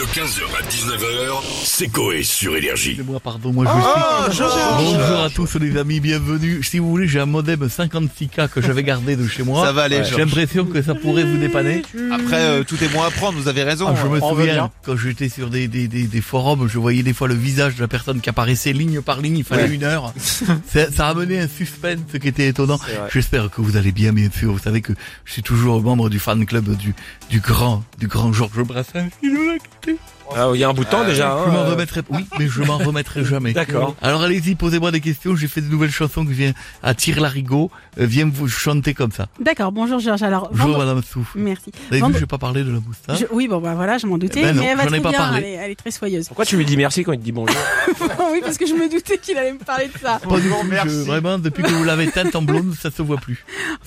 De 15h à 19h, c'est Coé sur Énergie. Excusez-moi, pardon, moi je Oh, suis... Bonjour à tous les amis, bienvenue. Si vous voulez, j'ai un modem 56K que j'avais gardé de chez moi. Ça va aller, J'ai Georges. l'impression que ça pourrait vous dépanner. Après, euh, tout est bon à prendre, vous avez raison. Ah, je me On souviens, quand j'étais sur des, des, des, des forums, je voyais des fois le visage de la personne qui apparaissait ligne par ligne, il fallait Ouais. une heure. ça, ça amenait un suspense qui était étonnant. J'espère que vous allez bien, bien sûr. Vous savez que je suis toujours membre du fan club du, du grand, du grand Georges Brassens. Il a Ah, il y a un bout de temps déjà. Je hein, m'en euh, remettrai, oui, mais je m'en remettrai jamais. D'accord. Alors allez-y, posez-moi des questions. J'ai fait de nouvelles chansons que je viens à tire larigot. Euh, viens vous chanter comme ça. D'accord, bonjour Georges. Alors, Bonjour vendre- Madame Souf. Merci. Vous avez vu, Vendre- j'ai pas parlé de la moustache. Je- Oui, bon bah voilà, je m'en doutais, Eh ben non, mais elle va j'en ai très pas bien, parlé. Elle, est, elle est très soyeuse. Pourquoi tu lui dis merci quand il te dit bonjour oui, parce que je me doutais qu'il allait me parler de ça. Pas du tout. merci. je- vraiment, depuis que vous l'avez teinte en blonde, ça se voit plus.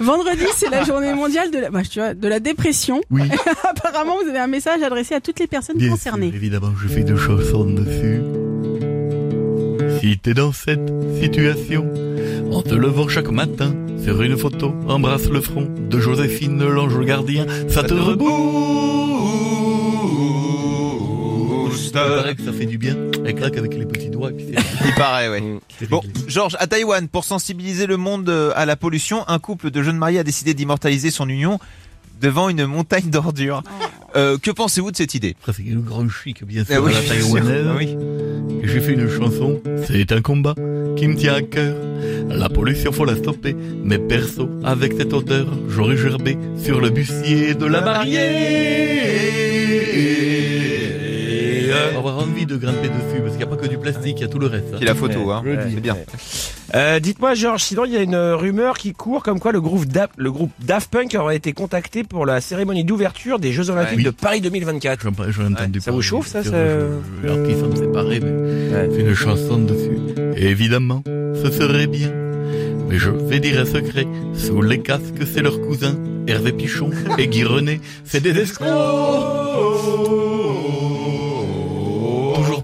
Vendredi, c'est la journée mondiale de la, bah, tu vois, de la dépression. Oui, Apparemment, vous avez un message adressé à toutes les personnes bien concernées. sûr, évidemment, je fais deux chansons dessus. Si t'es dans cette situation, en te levant chaque matin sur une photo, embrasse le front de Joséphine, l'ange gardien, ça te rebooste. Il paraît que ça fait du bien. Elle claque avec les petits doigts et puis c'est- Il paraît, ouais. c'est Bon. Georges, à Taïwan, pour sensibiliser le monde euh, à la pollution, un couple de jeunes mariés a décidé d'immortaliser son union devant une montagne d'ordures. Euh, que pensez-vous de cette idée? C'est le grand chic, bien Eh sûr, oui, à la bien sûr. taïwanaise. Oui. Et j'ai fait une chanson, c'est un combat qui me tient à cœur. La pollution, faut la stopper. Mais perso, avec cette odeur, j'aurais gerbé sur le bustier de la barrière. Envie de grimper dessus, parce qu'il n'y a pas que du plastique, il y a tout le reste. hein. C'est la photo, hein. C'est bien. Euh, Dites-moi Georges, sinon il y a une rumeur qui court comme quoi le groupe, Da- le groupe Daft Punk aurait été contacté pour la cérémonie d'ouverture des Jeux Olympiques Oui. de Paris 2024. J'en j'en ai entendu Ça vous chauffe, ça, qu'ils sont séparés, mais Ouais. c'est une chanson dessus. Évidemment, ce serait bien. Mais je vais dire un secret. Sous les casques, c'est leur cousin. Hervé Pichon et Guy René, c'est des escrocs.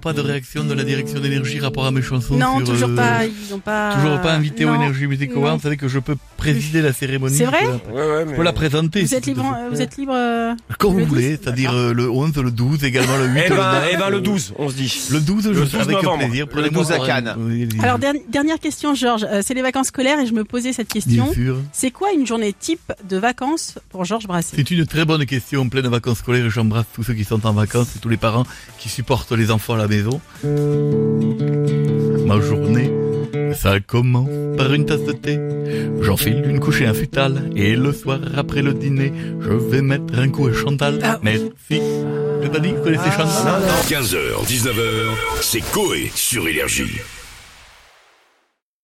Toujours pas de réaction de la direction d'énergie rapport à mes chansons. Non, sur, toujours euh, pas. Ils ont pas. Toujours pas invité au Non. Énergie Music Non. Awards. Vous savez que je peux présider la cérémonie. C'est vrai Je peux la- Ouais, ouais, Je mais... peux la présenter. Vous si êtes libre. Vous êtes libre. euh, Comme le vous voulez, 10, c'est-à-dire euh, le 11, le 12, également le 8. Eh le ben, 9, eh ben le euh, 12, on se dit. Le 12, je Le serai 12 avec novembre. plaisir. Le Prenez-moi 12 à Cannes. Oui, Alors der- dernière question, Georges. Euh, c'est les vacances scolaires et je me posais cette question. Bien sûr. C'est quoi une journée type de vacances pour Georges Brassens? C'est une très bonne question pleine vacances scolaires et j'embrasse tous ceux qui sont en vacances et tous les parents qui supportent les enfants à la maison. Ma journée, ça commence par une tasse de thé. J'enfile une couche et un futal et le soir après le dîner, je vais mettre un coup à Chantal. Ah. Merci. Je t'ai dit, vous connaissez Chantal 15h, 19h, c'est Coé sur Énergie.